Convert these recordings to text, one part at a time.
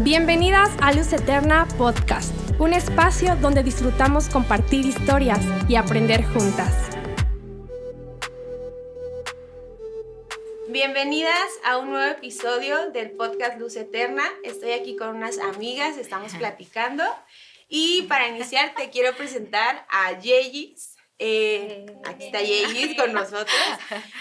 Bienvenidas a Luz Eterna Podcast, un espacio donde disfrutamos compartir historias y aprender juntas. Bienvenidas a un nuevo episodio del podcast Luz Eterna. Estoy aquí con unas amigas, estamos platicando. Y para iniciar te quiero presentar a Yeyis. Eh, aquí está Yeyis con nosotros.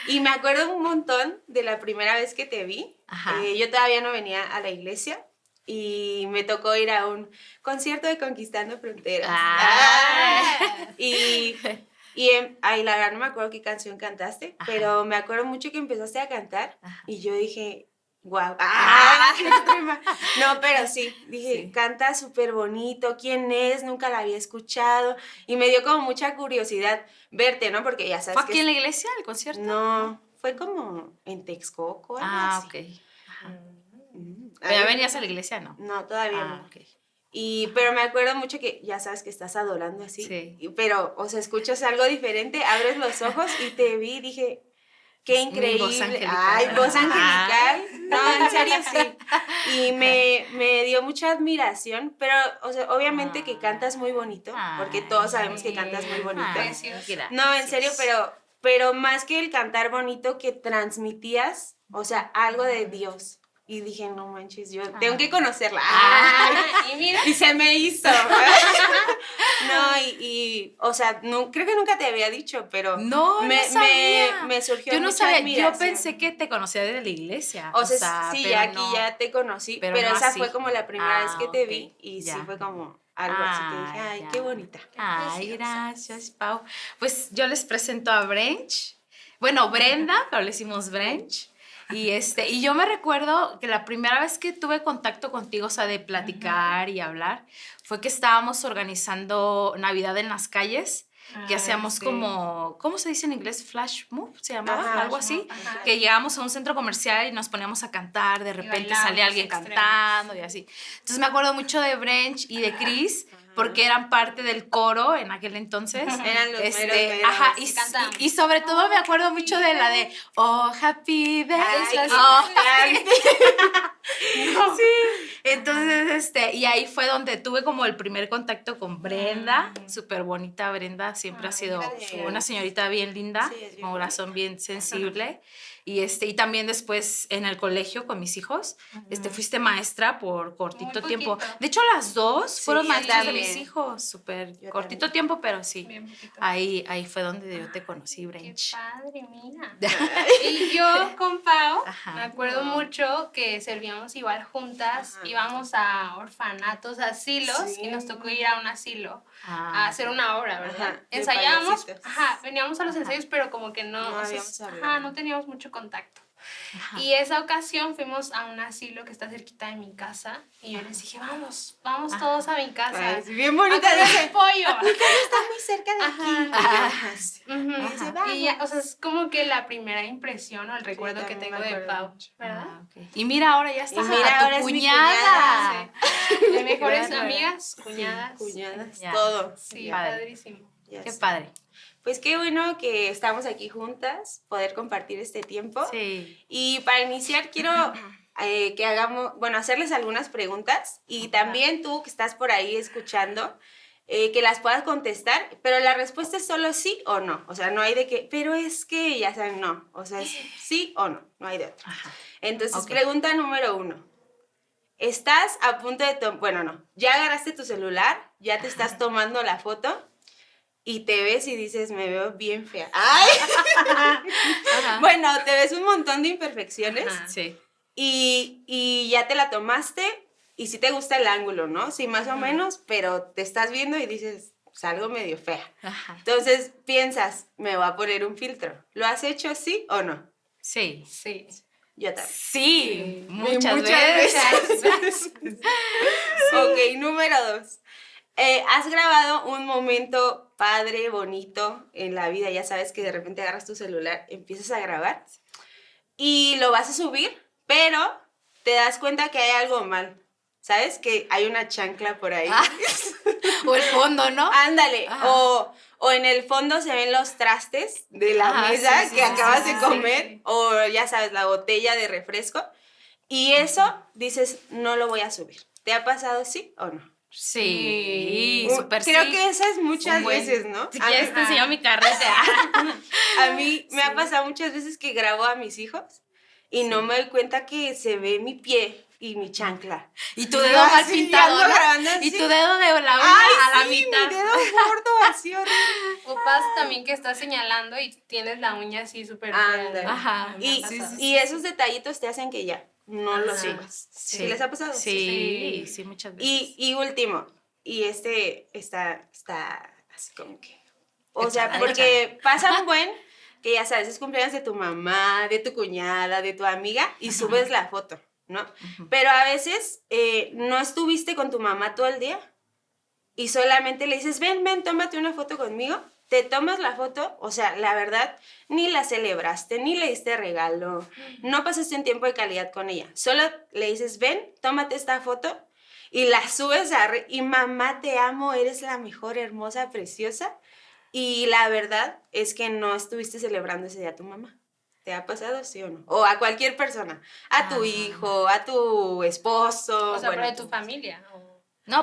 Y me acuerdo un montón de la primera vez que te vi. Eh, yo todavía no venía a la iglesia y me tocó ir a un concierto de Conquistando Fronteras. Ah. Y, y ay, la verdad no me acuerdo qué canción cantaste, pero me acuerdo mucho que empezaste a cantar y yo dije, wow. Ah, no, pero sí, dije, canta súper bonito, ¿quién es? Nunca la había escuchado y me dio como mucha curiosidad verte, ¿no? Porque ya sabes. ¿Fue aquí en la iglesia el concierto? No, fue como en Texcoco. ah, ok. ¿Pero ya venías a la iglesia, no? No, todavía ah, no. Y, pero me acuerdo mucho que ya sabes que estás adorando así. Sí. pero, o sea, escuchas algo diferente, abres los ojos y te vi y dije, qué increíble. Voz Ay, voz angelical. No, en serio sí. Y me, me, dio mucha admiración, pero, o sea, obviamente que cantas muy bonito, porque todos sabemos que cantas muy bonito. no, en serio, pero, pero más que el cantar bonito, que transmitías, o sea, algo de Dios. Y dije, no manches, yo tengo que conocerla. y mira. Y se me hizo. no, y, y, o sea, no, creo que nunca te había dicho, pero no, me, no sabía. Me, me, surgió Yo no sabía, yo pensé que te conocía desde la iglesia. O, sea, sí, aquí ya te conocí, pero, esa fue como la primera vez que ah, te vi y sí fue como algo así que dije, ah, ay, qué bonita. Ay, gracias, Pau. Pues yo les presento a Brench. Bueno, Brenda, pero le decimos Brench. Y, este, y yo me recuerdo que la primera vez que tuve contacto contigo, o sea, de platicar y hablar, fue que estábamos organizando Navidad en las calles que hacíamos como, ¿cómo se dice en inglés? Flash move, se llamaba, algo así, que llegamos a un centro comercial y nos poníamos a cantar, de repente salía alguien cantando y así. Entonces me acuerdo mucho de Brench y de Chris, porque eran parte del coro en aquel entonces. Eran los este, ajá, y, y, sobre todo me acuerdo mucho de la de Oh, Happy Birthday. Oh, sí. Entonces, este, y ahí fue donde tuve como el primer contacto con Brenda, súper bonita Brenda, siempre ha sido una señorita bien linda, con corazón bien sensible. Y, este, y también después en el colegio con mis hijos, este, fuiste maestra por cortito tiempo. De hecho, las dos fueron maestras de mis hijos, súper cortito tiempo, pero sí. Ahí, ahí fue donde yo te conocí, Brench. Qué padre, mira. y yo con Pau, me acuerdo mucho que servíamos igual juntas, íbamos a orfanatos, asilos, y nos tocó ir a un asilo a ah, hacer una obra, ¿verdad? Ensayábamos, ajá, veníamos a los ensayos, pero como que no, no, no teníamos mucho contacto. Y esa ocasión fuimos a un asilo que está cerquita de mi casa y yo les dije, vamos, vamos todos a mi casa. bien bonita. A pollo. Mi casa está muy cerca de aquí. Y ya, o sea, es como que la primera impresión o el recuerdo que tengo de Pau, ¿verdad? Ah, y mira, ahora ya está. Y mira, ahora es cuñada. De mejores amigas, cuñadas. cuñadas, todo. Sí, padrísimo. Qué padre. Pues qué bueno que estamos aquí juntas, poder compartir este tiempo. Sí. Y para iniciar quiero eh, que hagamos, bueno, hacerles algunas preguntas y también tú que estás por ahí escuchando, eh, que las puedas contestar, pero la respuesta es solo sí o no. O sea, no hay de que, pero es que ya saben, no. O sea, es sí o no, no hay de otra. Entonces, pregunta número uno. Estás a punto de tomar, bueno, no, ya agarraste tu celular, ya te estás tomando la foto y te ves y dices, me veo bien fea. ¡Ay! bueno, te ves un montón de imperfecciones. Sí. Y, ya te la tomaste y sí te gusta el ángulo, ¿no? Sí, más o menos, pero te estás viendo y dices, salgo medio fea. Entonces piensas, me voy a poner un filtro. ¿Lo has hecho sí o no? Sí. Sí. Yo también. Sí, muchas, veces. ok, número dos. Eh, ¿Has grabado un momento padre, bonito en la vida? Ya sabes que de repente agarras tu celular, empiezas a grabar y lo vas a subir, pero te das cuenta que hay algo mal. ¿Sabes? Que hay una chancla por ahí. Ah. o el fondo, ¿no? Ándale. O, o, en el fondo se ven los trastes de la mesa que acabas de comer. O ya sabes, la botella de refresco. Y eso dices, no lo voy a subir. ¿Te ha pasado sí o no? Sí, súper Creo que esas muchas veces, ¿no? Si quieres te enseño mi carrete. a mí me ha pasado muchas veces que grabo a mis hijos y no me doy cuenta que se ve mi pie y mi chancla. Y tu dedo mal pintado. Y tu dedo de la uña a la mitad. Mi dedo gordo, así horrible. O pasa también que estás señalando y tienes la uña así súper Ajá. Y, y esos detallitos te hacen que ya no lo subas. Sí. les ha pasado? Sí, sí, muchas veces. Y, y último, y este está, está así como que. O sea, porque pasa un buen que ya sabes, es cumpleaños de tu mamá, de tu cuñada, de tu amiga y subes la foto. ¿no? Pero a veces eh, no estuviste con tu mamá todo el día y solamente le dices, ven, ven, tómate una foto conmigo. Te tomas la foto, o sea, la verdad, ni la celebraste, ni le diste regalo, no pasaste un tiempo de calidad con ella. Solo le dices, ven, tómate esta foto y la subes a... Y mamá, te amo, eres la mejor, hermosa, preciosa. Y la verdad es que no estuviste celebrando ese día a tu mamá. ¿Te ha pasado, sí o no? O a cualquier persona, a tu hijo, a tu esposo. O sea, bueno, de tu familia. No,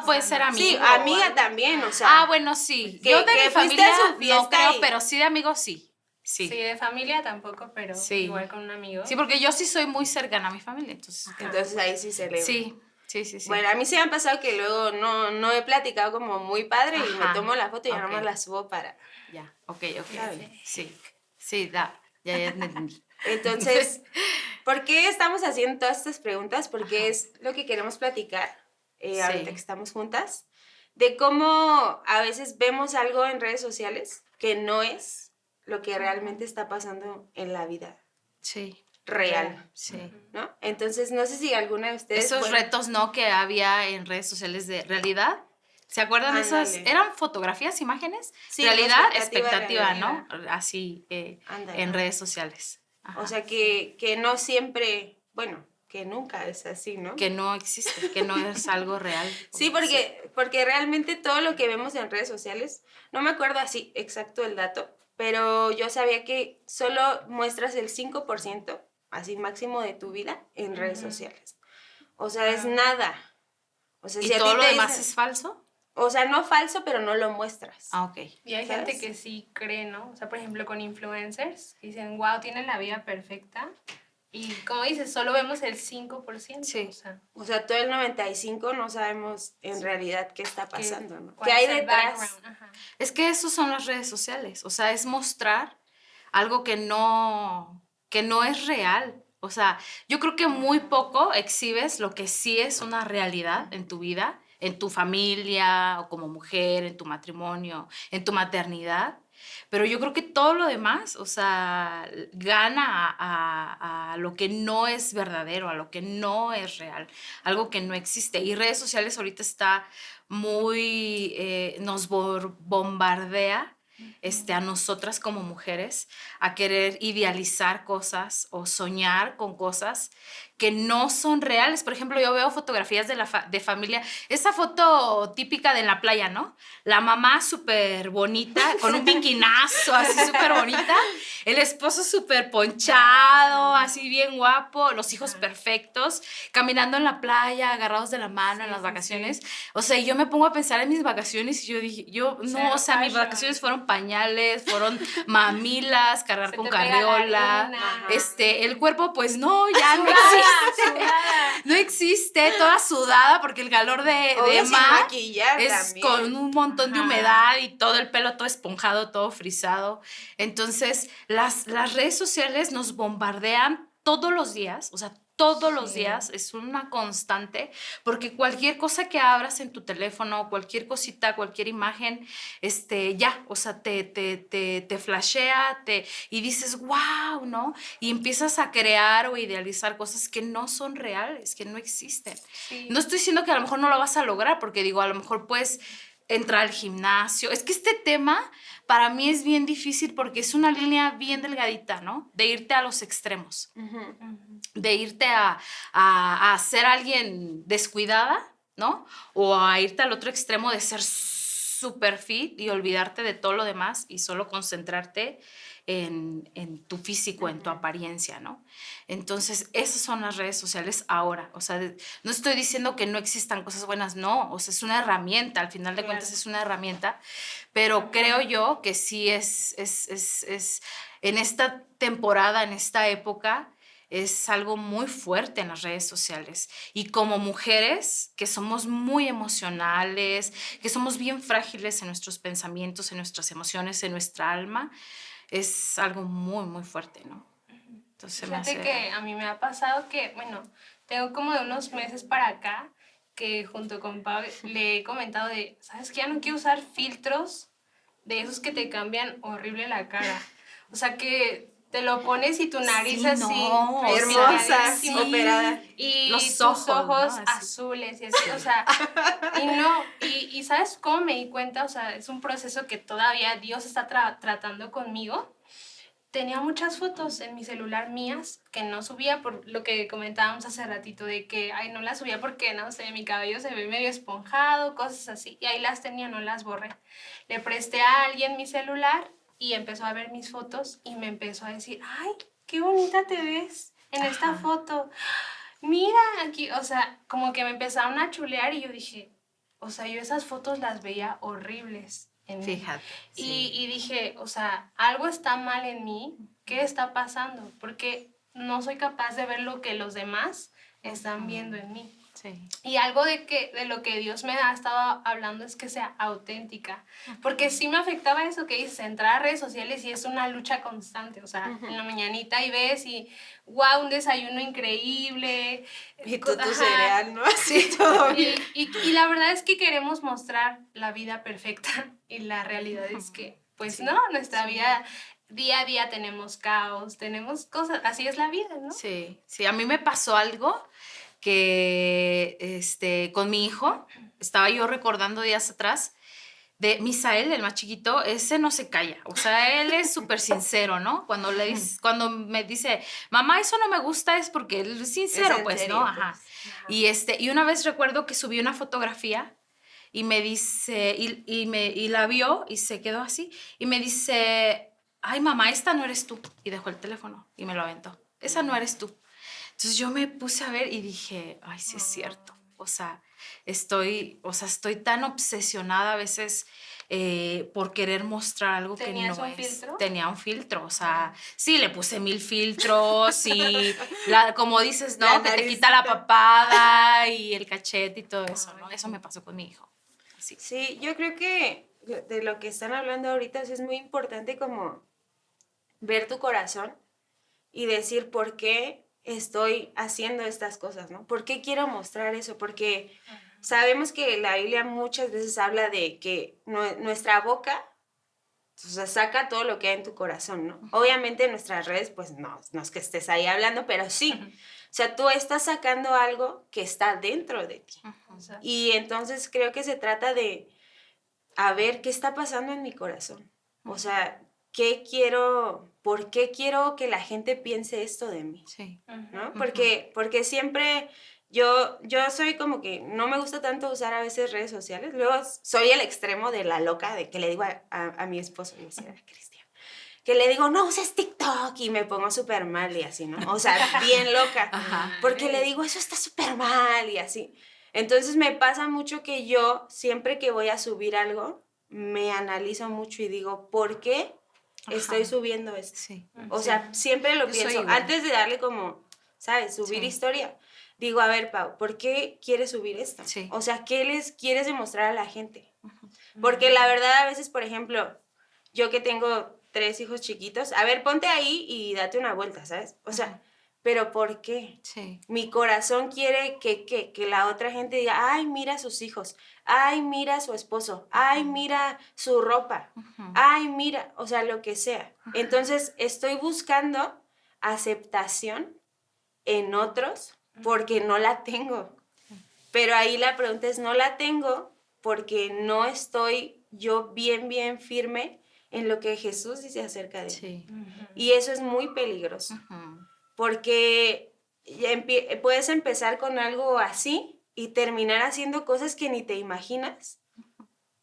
puede ser amigo. Sí, amiga también, o sea. Ah, bueno, sí. Yo de mi familia no creo, pero sí de amigos sí. Sí. sí, de familia tampoco, pero igual con un amigo. Sí, porque yo sí soy muy cercana a mi familia, entonces. Entonces ahí sí se le. Sí, sí, sí, sí. Bueno, a mí sí me han pasado que luego no, no he platicado como muy padre y me tomo la foto y okay. nada más la subo para. Ya, ok, ok. Sí, sí, da. Ya, ya entendí. Entonces, ¿por qué estamos haciendo todas estas preguntas? Porque es lo que queremos platicar eh, ahorita que estamos juntas, de cómo a veces vemos algo en redes sociales que no es lo que realmente está pasando en la vida. Sí. Real. Sí. ¿No? Entonces, no sé si alguna de ustedes. Esos retos, ¿no? Que había en redes sociales de realidad ¿Se acuerdan de esas? ¿Eran fotografías, imágenes? Sí, realidad, expectativa, ¿no? Así eh, en redes sociales. O sea, que, que no siempre, bueno, que nunca es así, ¿no? Que no existe, que no es algo real. Sí, porque, porque realmente todo lo que vemos en redes sociales, no me acuerdo así exacto el dato, pero yo sabía que solo muestras el 5%, así máximo de tu vida, en redes sociales. O sea, es nada. O sea, ¿Y todo lo demás es falso? O sea, no falso, pero no lo muestras. Ah, ok. Y hay gente que sí cree, ¿no? O sea, por ejemplo, con influencers, dicen, wow, tienen la vida perfecta. Y como dices, solo vemos el 5%. Sí. O sea, o sea todo el 95% no sabemos en realidad qué está pasando, ¿no? ¿Qué hay detrás? Es que eso son las redes sociales. O sea, es mostrar algo que no, que no es real. O sea, yo creo que muy poco exhibes lo que sí es una realidad en tu vida en tu familia o como mujer, en tu matrimonio, en tu maternidad. Pero yo creo que todo lo demás, o sea, gana a, lo que no es verdadero, a lo que no es real, algo que no existe. Y redes sociales ahorita está muy, eh, nos bombardea este, a nosotras como mujeres a querer idealizar cosas o soñar con cosas que no son reales. Por ejemplo, yo veo fotografías de, la de familia, esa foto típica de la playa, ¿no? La mamá súper bonita, con un piquinazo, así súper bonita, el esposo súper ponchado, así bien guapo, los hijos perfectos, caminando en la playa, agarrados de la mano en las vacaciones. O sea, yo me pongo a pensar en mis vacaciones y yo dije, yo, no, o sea, mis vacaciones fueron pañales, fueron mamilas, cargar con carriola, este, el cuerpo, pues no, ya no existe no existe, toda sudada porque el calor de, de mar es con un montón de humedad y todo el pelo todo esponjado, todo frisado. Entonces, las, las redes sociales nos bombardean todos los días, o sea, todos los días, es una constante, porque cualquier cosa que abras en tu teléfono, cualquier cosita, cualquier imagen, este, ya, o sea, te, te, te, te flashea te, y dices, wow, ¿no? Y empiezas a crear o idealizar cosas que no son reales, que no existen. No estoy diciendo que a lo mejor no lo vas a lograr, porque digo, a lo mejor puedes entrar al gimnasio. Es que este tema para mí es bien difícil porque es una línea bien delgadita, ¿no? De irte a los extremos, de irte a, a, a, ser alguien descuidada, ¿no? O a irte al otro extremo de ser súper fit y olvidarte de todo lo demás y solo concentrarte en, en tu físico, en tu apariencia, ¿no? Entonces, esas son las redes sociales ahora. O sea, no estoy diciendo que no existan cosas buenas, no, o sea, es una herramienta, al final de cuentas es una herramienta, pero creo yo que sí es, es, es, es en esta temporada, en esta época, es algo muy fuerte en las redes sociales. Y como mujeres que somos muy emocionales, que somos bien frágiles en nuestros pensamientos, en nuestras emociones, en nuestra alma, es algo muy, muy fuerte, ¿no? Entonces, Fíjate que a mí me ha pasado que, bueno, tengo como de unos meses para acá que junto con Pau le he comentado de, ¿sabes qué? Ya no quiero usar filtros de esos que te cambian horrible la cara. O sea que te lo pones y tu nariz así, hermosa, operada. Y Los tus ojos, azules y así, o sea, y no, y, y, ¿sabes cómo me di cuenta? O sea, es un proceso que todavía Dios está tratando conmigo. Tenía muchas fotos en mi celular mías que no subía por lo que comentábamos hace ratito de que, ay, no las subía porque, no sé, mi cabello se ve medio esponjado, cosas así. Y ahí las tenía, no las borré. Le presté a alguien mi celular y empezó a ver mis fotos y me empezó a decir, ay, qué bonita te ves en esta foto. Mira aquí, o sea, como que me empezaron a chulear y yo dije, o sea, yo esas fotos las veía horribles. En Fíjate. Y, y dije, o sea, algo está mal en mí, ¿qué está pasando? Porque no soy capaz de ver lo que los demás están viendo en mí. Y algo de, que, de lo que Dios me ha estado hablando es que sea auténtica. Porque sí me afectaba eso que dices, entrar a redes sociales y es una lucha constante. O sea, en la mañanita y ves y, wow, un desayuno increíble. Y tu cereal, ¿no? Así todo y, y, y, la verdad es que queremos mostrar la vida perfecta y la realidad es que, pues no, nuestra vida día a día tenemos caos, tenemos cosas, así es la vida, ¿no? Sí, sí, a mí me pasó algo que este, con mi hijo, estaba yo recordando días atrás, de Misael, el más chiquito, ese no se calla. O sea, él es súper sincero, ¿no? Cuando, le, cuando me dice, mamá, eso no me gusta, es porque él es sincero, pues, ¿no? Pues. Ajá. Y, este, y una vez recuerdo que subí una fotografía y me dice, y, y, me, y la vio y se quedó así, y me dice, ay, mamá, esta no eres tú. Y dejó el teléfono y me lo aventó. Esa no eres tú. Entonces yo me puse a ver y dije, ay, sí es cierto. O sea, estoy, o sea, estoy tan obsesionada a veces eh, por querer mostrar algo que no un es. Filtro? Tenía un filtro, o sea, sí, le puse mil filtros y la, como dices, ¿no? que te quita la papada y el cachete y todo eso, ¿no? Eso me pasó con mi hijo. Sí. sí, yo creo que de lo que están hablando ahorita es muy importante como ver tu corazón y decir por qué estoy haciendo estas cosas, ¿no? ¿Por qué quiero mostrar eso? Porque sabemos que la Biblia muchas veces habla de que nuestra boca o sea, saca todo lo que hay en tu corazón, ¿no? Obviamente en nuestras redes, pues no, no es que estés ahí hablando, pero sí. O sea, tú estás sacando algo que está dentro de ti. Y entonces creo que se trata de, a ver, ¿qué está pasando en mi corazón? O sea, ¿qué quiero, por qué quiero que la gente piense esto de mí? Sí. ¿No? Porque, porque siempre yo, yo soy como que no me gusta tanto usar a veces redes sociales. Luego soy el extremo de la loca de que le digo a, a, mi esposo, y decía, Cristian, que le digo, no uses TikTok y me pongo súper mal y así, ¿no? O sea, bien loca. Porque le digo, eso está súper mal y así. Entonces me pasa mucho que yo, siempre que voy a subir algo, me analizo mucho y digo, ¿por qué estoy subiendo esto. Sí. O sea, siempre lo pienso. Antes de darle como, ¿sabes? Subir historia. Digo, a ver, Pau, ¿por qué quieres subir esto? O sea, ¿qué les quieres demostrar a la gente? Porque la verdad, a veces, por ejemplo, yo que tengo tres hijos chiquitos, a ver, ponte ahí y date una vuelta, ¿sabes? O sea, pero ¿por qué? Sí. Mi corazón quiere que, que, que, la otra gente diga, ay, mira a sus hijos, ay, mira a su esposo, ay, mira su ropa, ay, mira, o sea, lo que sea. Entonces, estoy buscando aceptación en otros porque no la tengo. Pero ahí la pregunta es, no la tengo porque no estoy yo bien, bien firme en lo que Jesús dice acerca de sí. Y eso es muy peligroso porque puedes empezar con algo así y terminar haciendo cosas que ni te imaginas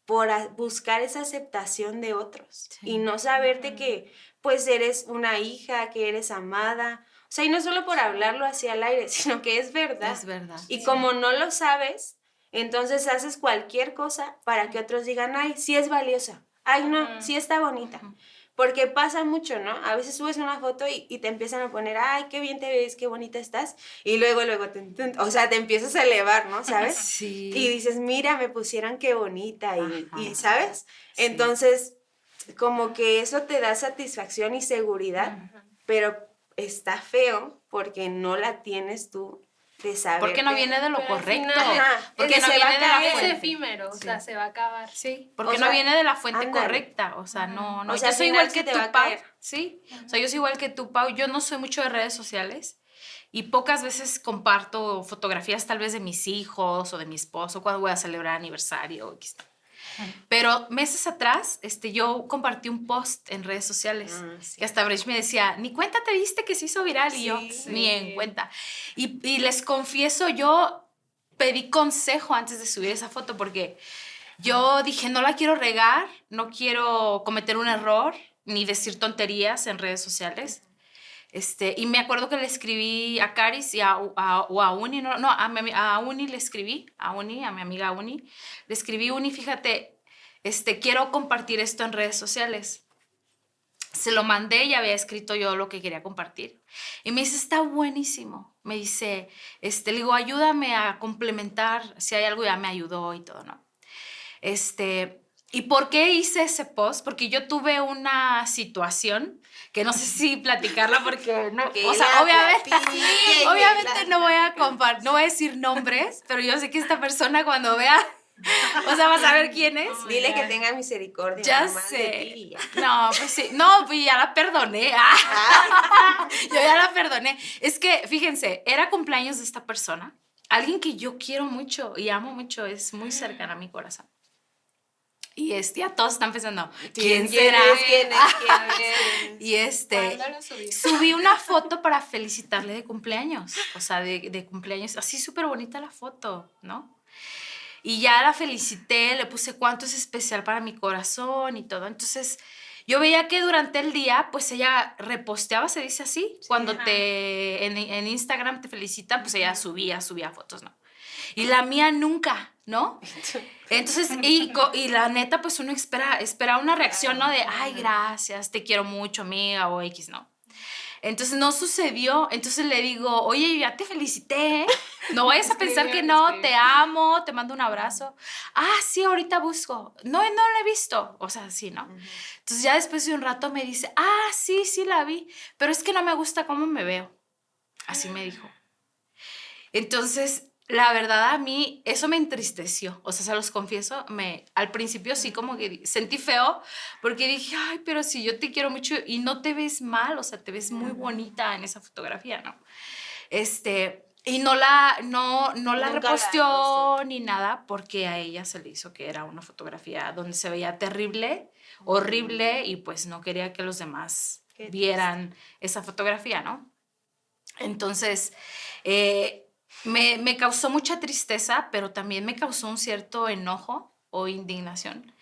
por buscar esa aceptación de otros y no saberte que pues eres una hija, que eres amada. O sea, y no solo por hablarlo hacia el aire, sino que es verdad. Es verdad. Y como no lo sabes, entonces haces cualquier cosa para que otros digan, ay, sí es valiosa. Ay, no, sí está bonita. Porque pasa mucho, ¿no? A veces subes una foto y, te empiezan a poner, ay, qué bien te ves, qué bonita estás. Y luego, luego, o sea, te empiezas a elevar, ¿no? ¿Sabes? Sí. Y dices, mira, me pusieron qué bonita. Y, ¿sabes? Entonces, como que eso te da satisfacción y seguridad, pero está feo porque no la tienes tú de saber. Porque no viene de lo correcto. porque no viene de la fuente. Es efímero, o sea, se va a acabar. Sí, porque no viene de la fuente correcta. O sea, no, no. O sea, yo soy igual que tú, Pau. Sí, o sea, yo soy igual que tú, Pau. Yo no soy mucho de redes sociales. Y pocas veces comparto fotografías tal vez de mis hijos o de mi esposo cuando voy a celebrar aniversario. Pero meses atrás, este, yo compartí un post en redes sociales y hasta Brecht me decía, ni cuenta te diste que se hizo viral y yo, ni en cuenta. Y, y, les confieso, yo pedí consejo antes de subir esa foto porque yo dije, no la quiero regar, no quiero cometer un error ni decir tonterías en redes sociales. Este, y me acuerdo que le escribí a Caris y a, a, o a Uni, no, no a, a, Uni le escribí, a Uni, a mi amiga Uni, le escribí, Uni, fíjate, este, quiero compartir esto en redes sociales. Se lo mandé y había escrito yo lo que quería compartir. Y me dice, está buenísimo. Me dice, este, le digo, ayúdame a complementar, si hay algo ya me ayudó y todo, ¿no? Este, ¿Y por qué hice ese post? Porque yo tuve una situación que no sé si platicarla porque no, o sea, obviamente, obviamente no voy a compartir, no voy a decir nombres, pero yo sé que esta persona cuando vea o sea, vas a ver quién es. Dile que tenga misericordia. Ya sé. no, pues sí. No, pues ya la perdoné. Ah. Yo ya la perdoné. Es que, fíjense, era cumpleaños de esta persona. Alguien que yo quiero mucho y amo mucho. Es muy cercana a mi corazón. Y este, ya todos están pensando, ¿quién, será? ¿Quién es? ¿Quién es? y este, subí una foto para felicitarle de cumpleaños, o sea, de, de cumpleaños, así súper bonita la foto, ¿no? Y ya la felicité, le puse cuánto es especial para mi corazón y todo. Entonces, yo veía que durante el día, pues ella reposteaba, se dice así, cuando te en, en, Instagram te felicitan, pues ella subía, subía fotos, ¿no? Y la mía nunca, ¿no? Entonces, y, y la neta, pues uno espera, espera una reacción, ¿no? De, ay, gracias, te quiero mucho, amiga, o X, ¿no? Entonces no sucedió. Entonces le digo, oye, ya te felicité. No vayas a pensar que no, te amo, te mando un abrazo. Ah, sí, ahorita busco. No, no la he visto. O sea, sí, ¿no? Entonces ya después de un rato me dice, ah, sí, sí la vi, pero es que no me gusta cómo me veo. Así me dijo. Entonces la verdad a mí eso me entristeció, o sea, se los confieso, me al principio sí como que sentí feo porque dije, "Ay, pero si yo te quiero mucho y no te ves mal, o sea, te ves muy bonita en esa fotografía, ¿no?" Este, y no la no no la reposteó ni nada porque a ella se le hizo que era una fotografía donde se veía terrible, horrible y pues no quería que los demás vieran esa fotografía, ¿no? Entonces, eh, me, me, causó mucha tristeza, pero también me causó un cierto enojo o indignación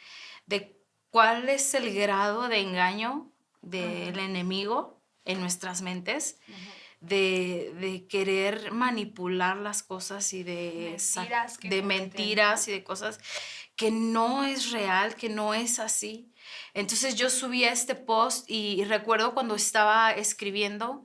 de cuál es el grado de engaño del enemigo en nuestras mentes, de, de, querer manipular las cosas y de mentiras, de mentiras y de cosas que no es real, que no es así. Entonces yo subí este post y recuerdo cuando estaba escribiendo,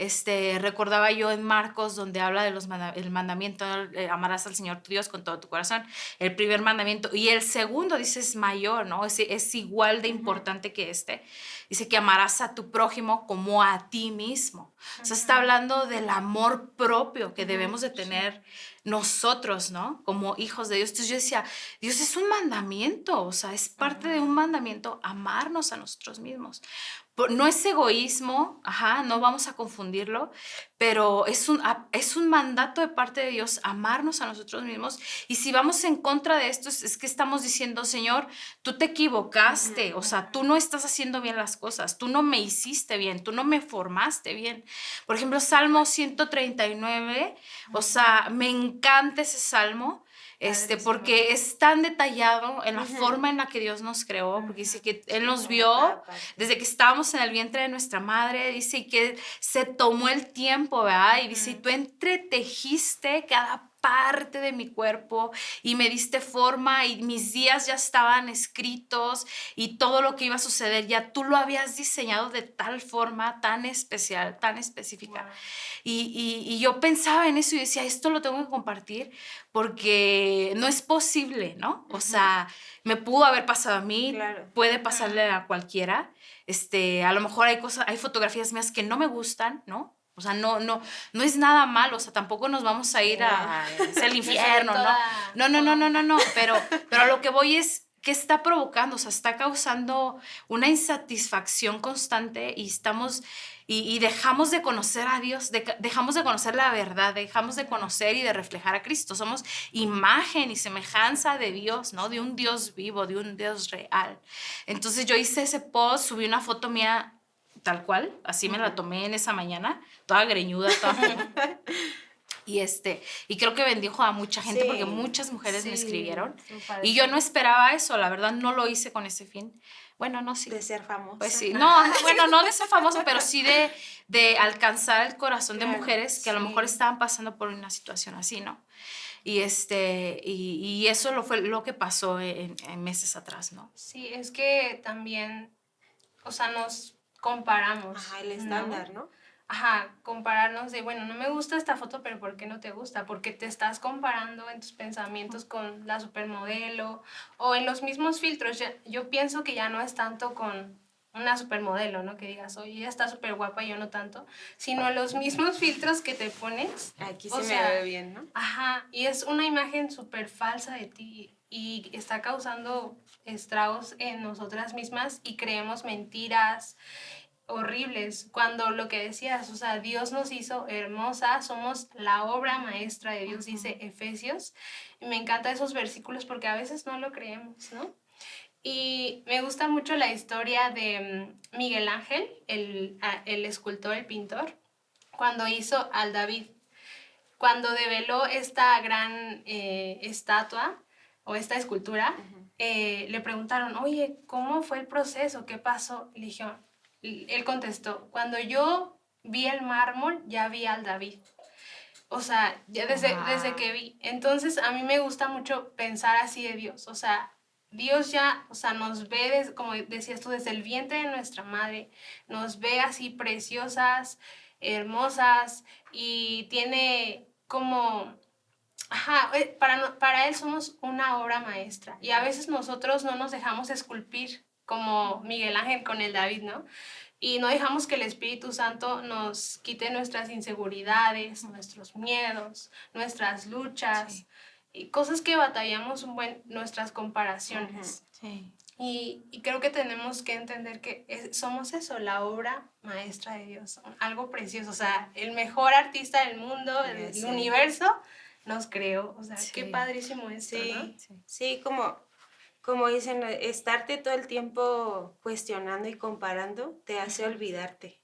este, recordaba yo en Marcos, donde habla de los el mandamiento, eh, amarás al Señor tu Dios con todo tu corazón, el primer mandamiento, y el segundo, dice, es mayor, ¿no? Es, es igual de importante que este. Dice que amarás a tu prójimo como a ti mismo. O sea, está hablando del amor propio que debemos de tener nosotros, ¿no? Como hijos de Dios. Entonces yo decía, Dios es un mandamiento, o sea, es parte de un mandamiento amarnos a nosotros mismos no es egoísmo, ajá, no vamos a confundirlo, pero es un, es un mandato de parte de Dios amarnos a nosotros mismos. Y si vamos en contra de esto, es, que estamos diciendo, Señor, tú te equivocaste, o sea, tú no estás haciendo bien las cosas, tú no me hiciste bien, tú no me formaste bien. Por ejemplo, Salmo 139, o sea, me encanta ese salmo este, porque es tan detallado en la forma en la que Dios nos creó, porque dice que Él nos vio desde que estábamos en el vientre de nuestra madre, dice que se tomó el tiempo, ¿verdad? Y dice, tú entretejiste cada parte de mi cuerpo y me diste forma y mis días ya estaban escritos y todo lo que iba a suceder ya tú lo habías diseñado de tal forma tan especial, tan específica. Y, y, yo pensaba en eso y decía, esto lo tengo que compartir porque no es posible, ¿no? O sea, me pudo haber pasado a mí, puede pasarle a cualquiera. Este, a lo mejor hay cosas, hay fotografías mías que no me gustan, ¿no? O sea, no, no, no es nada malo, o sea, tampoco nos vamos a ir a, el infierno, ¿no? No, no, no, no, no, no, pero, pero a lo que voy es, ¿qué está provocando? O sea, está causando una insatisfacción constante y estamos, y, dejamos de conocer a Dios, dejamos de conocer la verdad, dejamos de conocer y de reflejar a Cristo. Somos imagen y semejanza de Dios, ¿no? De un Dios vivo, de un Dios real. Entonces yo hice ese post, subí una foto mía tal cual, así me la tomé en esa mañana, toda greñuda, toda Y, este, y creo que bendijo a mucha gente porque muchas mujeres me escribieron. Y yo no esperaba eso, la verdad no lo hice con ese fin. Bueno, no, sí. De ser famosa. Pues sí, no, bueno, no de ser famosa, pero sí de, de alcanzar el corazón de mujeres que a lo mejor estaban pasando por una situación así, ¿no? Y, este, y, y eso lo fue lo que pasó en, en meses atrás, ¿no? Sí, es que también, o sea, nos comparamos. Ajá, el estándar, ¿no? Ajá, compararnos de, bueno, no me gusta esta foto, pero ¿por qué no te gusta? Porque te estás comparando en tus pensamientos con la supermodelo o en los mismos filtros. Yo pienso que ya no es tanto con una supermodelo, ¿no? Que digas, oye, ella está súper guapa y yo no tanto, sino los mismos filtros que te pones. Aquí se me ve bien, ¿no? Ajá, y es una imagen súper falsa de ti y está causando estragos en nosotras mismas y creemos mentiras horribles cuando lo que decías, o sea, Dios nos hizo hermosa, somos la obra maestra de Dios, dice Efesios. Y me encantan esos versículos porque a veces no lo creemos, ¿no? Y me gusta mucho la historia de mm, Miguel Ángel, el, el escultor, el pintor, cuando hizo al David. Cuando develó esta gran eh, estatua o esta escultura, eh, le preguntaron, oye, ¿cómo fue el proceso? ¿Qué pasó? Le dijeron, él contestó, cuando yo vi el mármol, ya vi al David. O sea, ya desde, desde que vi. Entonces, a mí me gusta mucho pensar así de Dios. O sea, Dios ya, o sea, nos ve, como decías tú, desde el vientre de nuestra madre. Nos ve así preciosas, hermosas y tiene como Ajá, eh, para, para él somos una obra maestra y a veces nosotros no nos dejamos esculpir como Miguel Ángel con el David, ¿no? Y no dejamos que el Espíritu Santo nos quite nuestras inseguridades, nuestros miedos, nuestras luchas y cosas que batallamos un buen, nuestras comparaciones. Sí. Y, y, creo que tenemos que entender que somos eso, la obra maestra de Dios, algo precioso, o sea, el mejor artista del mundo, del universo nos creó. O sea, qué padrísimo esto, sí, ¿no? Sí, como, como dicen, estarte todo el tiempo cuestionando y comparando te hace olvidarte.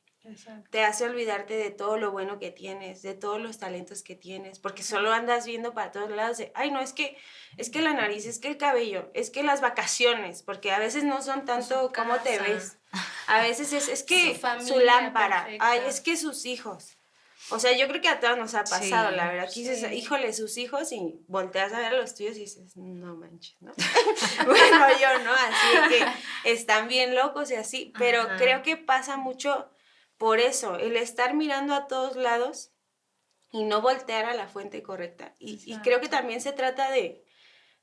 Te hace olvidarte de todo lo bueno que tienes, de todos los talentos que tienes, porque solo andas viendo para todos lados de, ay, no, es que, es que la nariz, es que el cabello, es que las vacaciones, porque a veces no son tanto cómo te ves. A veces es, es que su, lámpara, ay, es que sus hijos. O sea, yo creo que a todos nos ha pasado, la verdad. Que dices, híjole, sus hijos, y volteas a ver a los tuyos y dices, no manches, ¿no? bueno, yo no, así que están bien locos y así, pero creo que pasa mucho por eso, el estar mirando a todos lados y no voltear a la fuente correcta. Y, y creo que también se trata de,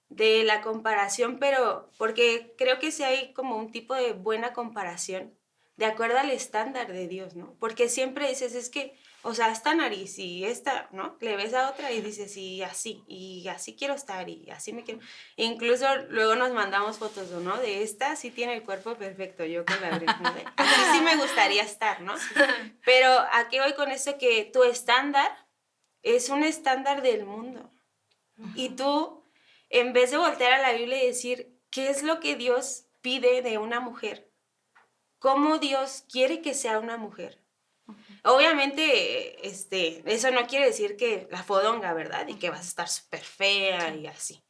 de la comparación, pero porque creo que si hay como un tipo de buena comparación, de acuerdo al estándar de Dios, ¿no? Porque siempre dices, es que o sea, esta nariz y esta, ¿no? Le ves a otra y dices, y así, y así quiero estar, y así me quiero. incluso luego nos mandamos fotos, ¿no? De esta sí tiene el cuerpo perfecto, yo con la ¿no? así sí me gustaría estar, ¿no? Pero ¿a qué voy con eso? Que tu estándar es un estándar del mundo. Y tú, en vez de voltear a la Biblia y decir, ¿qué es lo que Dios pide de una mujer? ¿Cómo Dios quiere que sea una mujer? Obviamente, este, eso no quiere decir que la fodonga, ¿verdad? Y que vas a estar súper fea y así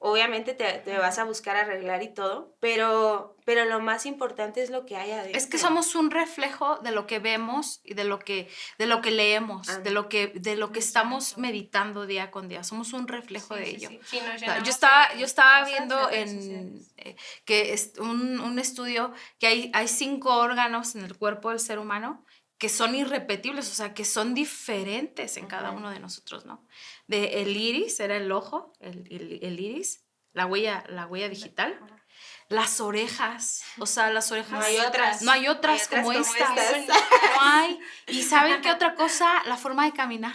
obviamente te, vas a buscar arreglar y todo, pero, pero lo más importante es lo que hay adentro. Es que somos un reflejo de lo que vemos y de lo que, de lo que leemos, de lo que, de lo que estamos meditando día con día. Somos un reflejo de ello. yo estaba, yo estaba viendo en, eh, que es un, un, estudio que hay, hay cinco órganos en el cuerpo del ser humano que son irrepetibles, o sea, que son diferentes en cada uno de nosotros, ¿no? De el iris, era el ojo, el, el, iris, la huella, la huella digital, las orejas, o sea, las orejas. No hay otras. No hay otras, como, estas. No hay. ¿Y saben qué otra cosa? La forma de caminar.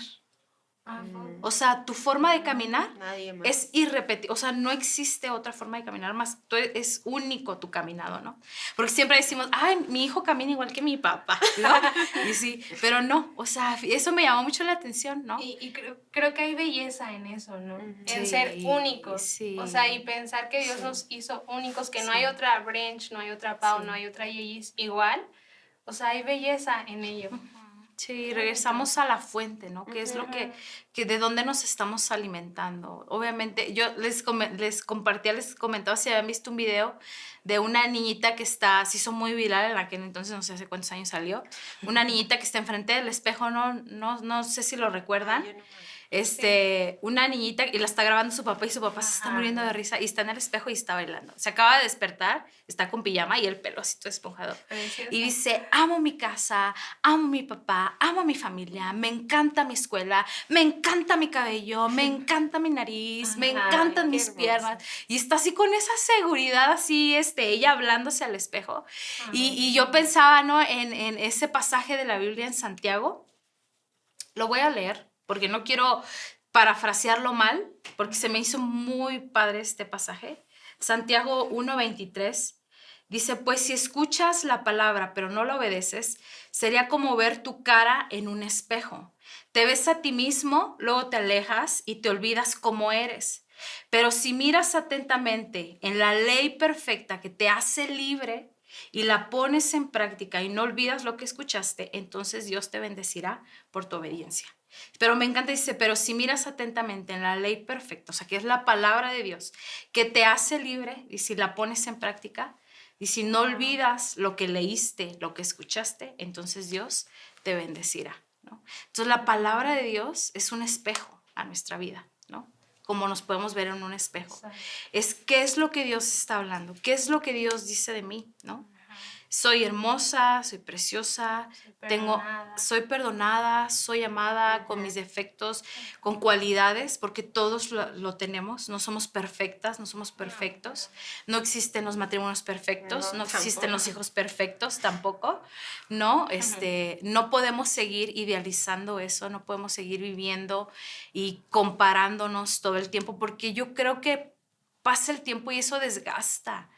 O sea, tu forma de caminar es irrepetible. O sea, no existe otra forma de caminar más. Tú e, es único tu caminado, ¿no? Porque siempre decimos, ay, mi hijo camina igual que mi papá, ¿no? y sí, pero no. O sea, eso me llamó mucho la atención, ¿no? Y, creo, creo, que hay belleza en eso, ¿no? en ser únicos. Sí. O sea, y pensar que Dios nos hizo únicos, que no hay otra Branch, no hay otra Pau, no hay otra Yeyis igual. O sea, hay belleza en ello. Sí, regresamos a la fuente, ¿no? Que es lo que, que de dónde nos estamos alimentando. Obviamente, yo les, les compartía, les comentaba si habían visto un video de una niñita que está, se hizo muy viral en aquel entonces, no sé hace cuántos años salió, una niñita que está enfrente del espejo, no, no, no sé si lo recuerdan este, una niñita y la está grabando su papá y su papá se está muriendo de risa y está en el espejo y está bailando. Se acaba de despertar, está con pijama y el pelo así todo esponjado. Y dice, amo mi casa, amo mi papá, amo mi familia, me encanta mi escuela, me encanta mi cabello, me encanta mi nariz, me encantan mis piernas. Y está así con esa seguridad, así, este, ella hablándose al espejo. Y, y, yo pensaba, ¿no? En, en ese pasaje de la Biblia en Santiago. Lo voy a leer porque no quiero parafrasearlo mal, porque se me hizo muy padre este pasaje. Santiago 1:23 dice, pues si escuchas la palabra pero no la obedeces, sería como ver tu cara en un espejo. Te ves a ti mismo, luego te alejas y te olvidas cómo eres. Pero si miras atentamente en la ley perfecta que te hace libre y la pones en práctica y no olvidas lo que escuchaste, entonces Dios te bendecirá por tu obediencia. Pero me encanta, dice, pero si miras atentamente en la ley perfecta, o sea, que es la palabra de Dios, que te hace libre, y si la pones en práctica, y si no olvidas lo que leíste, lo que escuchaste, entonces Dios te bendecirá. ¿no? Entonces la palabra de Dios es un espejo a nuestra vida, ¿no? Como nos podemos ver en un espejo. Es qué es lo que Dios está hablando, qué es lo que Dios dice de mí, ¿no? Soy hermosa, soy preciosa, soy tengo, soy perdonada, soy amada con mis defectos, con cualidades, porque todos lo, tenemos, no somos perfectas, no somos perfectos, no existen los matrimonios perfectos, no, existen los hijos perfectos tampoco, ¿no? Este, no podemos seguir idealizando eso, no podemos seguir viviendo y comparándonos todo el tiempo, porque yo creo que pasa el tiempo y eso desgasta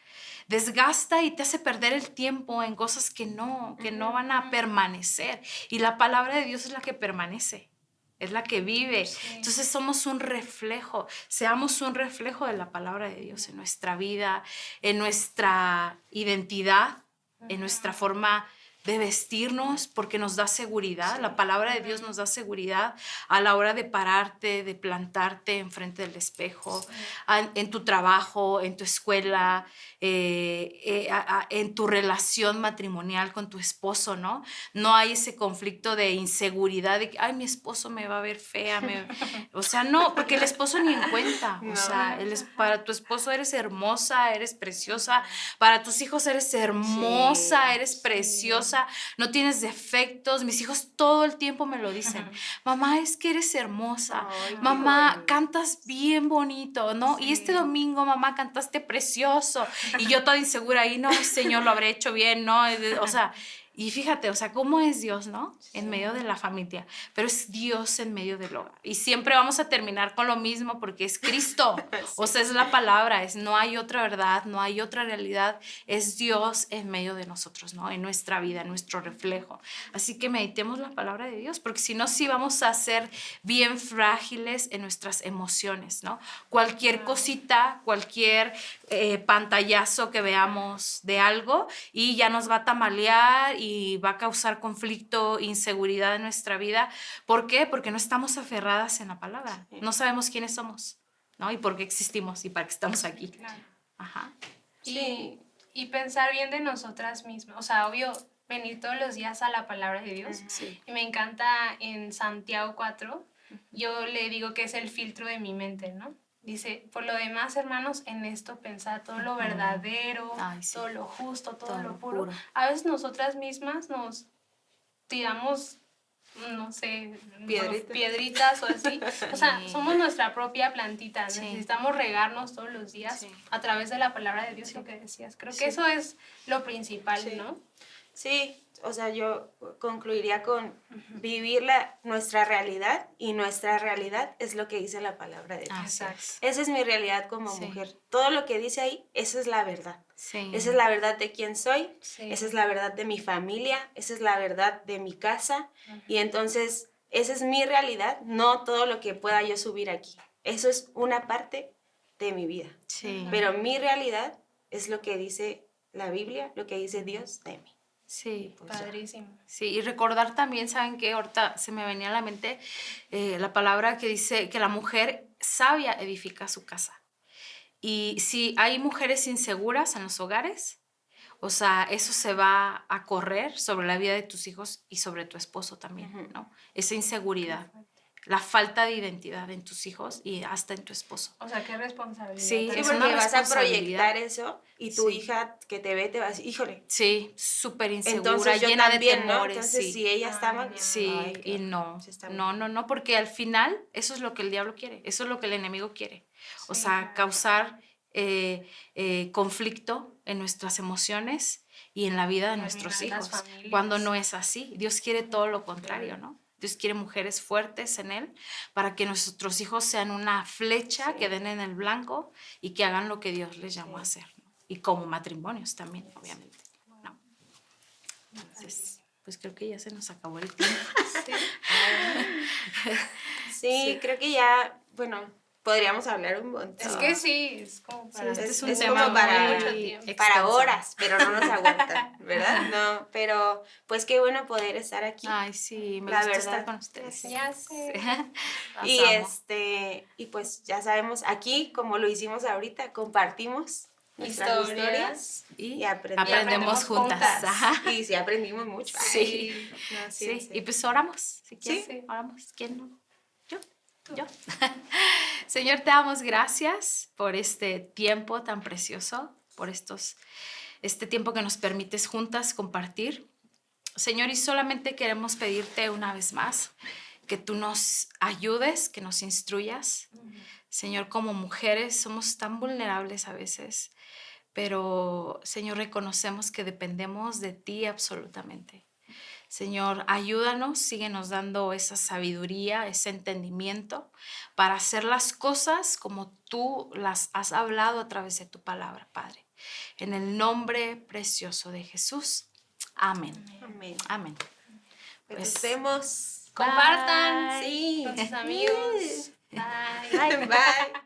desgasta y te hace perder el tiempo en cosas que no, que no van a permanecer. Y la palabra de Dios es la que permanece, es la que vive. Entonces somos un reflejo, seamos un reflejo de la palabra de Dios en nuestra vida, en nuestra identidad, en nuestra forma de vestirnos porque nos da seguridad. La palabra de Dios nos da seguridad a la hora de pararte, de plantarte enfrente del espejo, en tu trabajo, en tu escuela, eh, eh, en tu relación matrimonial con tu esposo, ¿no? No hay ese conflicto de inseguridad de que, ay, mi esposo me va a ver fea. O sea, no, porque el esposo ni en cuenta. O sea, para tu esposo eres hermosa, eres preciosa. Para tus hijos eres hermosa, eres preciosa no tienes defectos. Mis hijos todo el tiempo me lo dicen. Mamá, es que eres hermosa. mamá, cantas bien bonito, ¿no? Y este domingo, mamá, cantaste precioso. Y yo toda insegura y no, Señor, lo habré hecho bien, ¿no? O sea, y fíjate, o sea, cómo es Dios, ¿no? En medio de la familia, pero es Dios en medio del hogar. Y siempre vamos a terminar con lo mismo porque es Cristo. O sea, es la palabra, es no hay otra verdad, no hay otra realidad, es Dios en medio de nosotros, ¿no? En nuestra vida, en nuestro reflejo. Así que meditemos la palabra de Dios, porque si no, sí vamos a ser bien frágiles en nuestras emociones, ¿no? Cualquier cosita, cualquier eh, pantallazo que veamos de algo y ya nos va a tamalear y va a causar conflicto, inseguridad en nuestra vida. ¿Por qué? Porque no estamos aferradas en la palabra. No sabemos quiénes somos, ¿no? Y por qué existimos y para qué estamos aquí. Ajá. Y, y pensar bien de nosotras mismas. O sea, obvio, venir todos los días a la palabra de Dios. Y me encanta en Santiago 4, yo le digo que es el filtro de mi mente, ¿no? Dice, por lo demás, hermanos, en esto pensar todo lo verdadero, todo lo justo, todo, lo puro. A veces nosotras mismas nos tiramos, no sé, piedritas, o así. O sea, somos nuestra propia plantita. Necesitamos regarnos todos los días a través de la palabra de Dios, lo que decías. Creo que eso es lo principal, ¿no? Sí, o sea, yo concluiría con vivir la, nuestra realidad y nuestra realidad es lo que dice la palabra de Dios. Esa es mi realidad como mujer. Todo lo que dice ahí, esa es la verdad. Esa es la verdad de quién soy, esa es la verdad de mi familia, esa es la verdad de mi casa. Y entonces, esa es mi realidad, no todo lo que pueda yo subir aquí. Eso es una parte de mi vida. Pero mi realidad es lo que dice la Biblia, lo que dice Dios de mí. Sí, pues padrísimo. Sí, y recordar también, ¿saben qué? Ahorita se me venía a la mente eh, la palabra que dice que la mujer sabia edifica su casa. Y si hay mujeres inseguras en los hogares, o sea, eso se va a correr sobre la vida de tus hijos y sobre tu esposo también, ¿no? Esa inseguridad la falta de identidad en tus hijos y hasta en tu esposo. O sea, qué responsabilidad. Sí, es porque vas a proyectar eso y tu hija que te ve te va a decir, híjole. Sí, súper insegura, llena de temores. Entonces, si ella está mal. Sí, y no. No, no, no, porque al final eso es lo que el diablo quiere, eso es lo que el enemigo quiere. O sea, causar eh, eh, conflicto en nuestras emociones y en la vida de nuestros hijos, cuando no es así. Dios quiere todo lo contrario, ¿no? Dios quiere mujeres fuertes en Él para que nuestros hijos sean una flecha que den en el blanco y que hagan lo que Dios les llamó a hacer. Y como matrimonios también, obviamente. Entonces, pues creo que ya se nos acabó el tiempo. sí, creo que ya, bueno, podríamos hablar un montón. Es que sí, es como para, este es, un tema para, para horas, pero no nos aguanta, ¿verdad? No, pero pues qué bueno poder estar aquí. Ay, sí, me la gusta verdad. estar con ustedes. Ya sé. y este, y pues ya sabemos, aquí, como lo hicimos ahorita, compartimos nuestras historias, y, aprendemos, juntas. Y sí aprendimos mucho. Sí. sí, y pues oramos, si quieres, sí. oramos. ¿Quién no? Señor, te damos gracias por este tiempo tan precioso, por estos, este tiempo que nos permites juntas compartir. Señor, y solamente queremos pedirte una vez más que tú nos ayudes, que nos instruyas. Señor, como mujeres somos tan vulnerables a veces, pero Señor, reconocemos que dependemos de ti absolutamente. Señor, ayúdanos, síguenos dando esa sabiduría, ese entendimiento para hacer las cosas como tú las has hablado a través de tu palabra, Padre. En el nombre precioso de Jesús. Amén. Amén. Amén. Pues, vemos. Compartan. Sí. Con sus amigos. Bye. Bye.